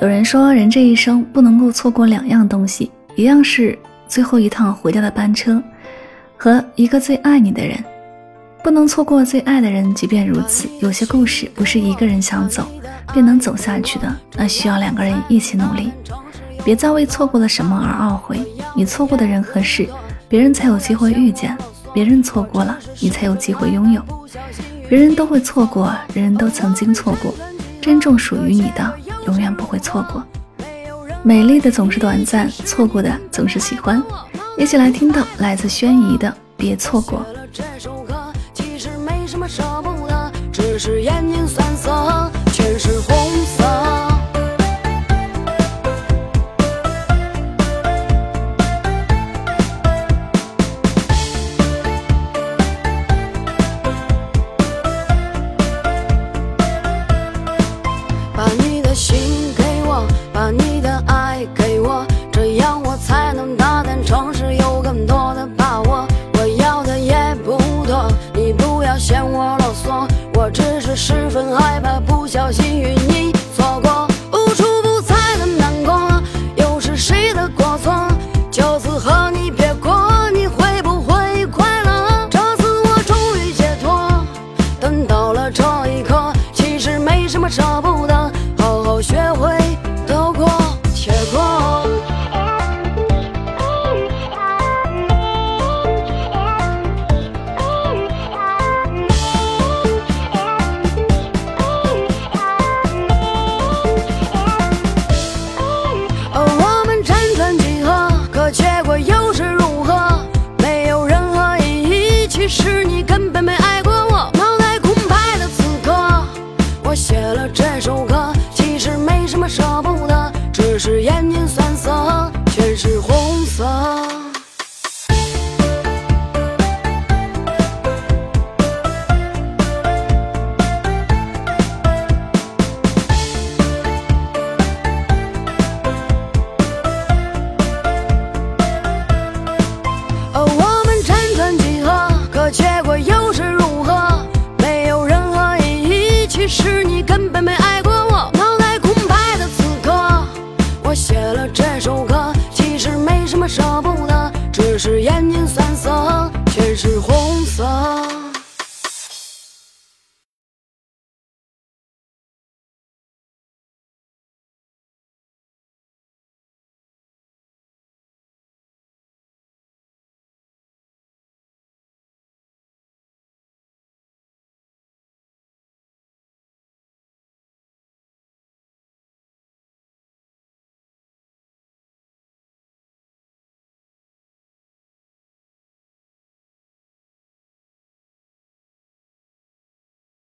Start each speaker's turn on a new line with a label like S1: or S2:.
S1: 有人说，人这一生不能够错过两样东西，一样是最后一趟回家的班车，和一个最爱你的人。不能错过最爱的人，即便如此，有些故事不是一个人想走便能走下去的，那需要两个人一起努力。别再为错过了什么而懊悔，你错过的人和事，别人才有机会遇见；别人错过了，你才有机会拥有。人人都会错过，人人都曾经错过，真正属于你的。永远不会错过，美丽的总是短暂，错过的总是喜欢。一起来听到来自轩怡的《别错过》。
S2: 这首歌其实没什么舍不得只是眼睛酸涩。十分害怕不小心与你错过无处不在的难过又是谁的过错？就此和你别过你会不会快乐？这次我终于解脱等到了这一刻其实没什么舍不这首歌其实没什么舍不得。只是眼睛酸涩全是红色。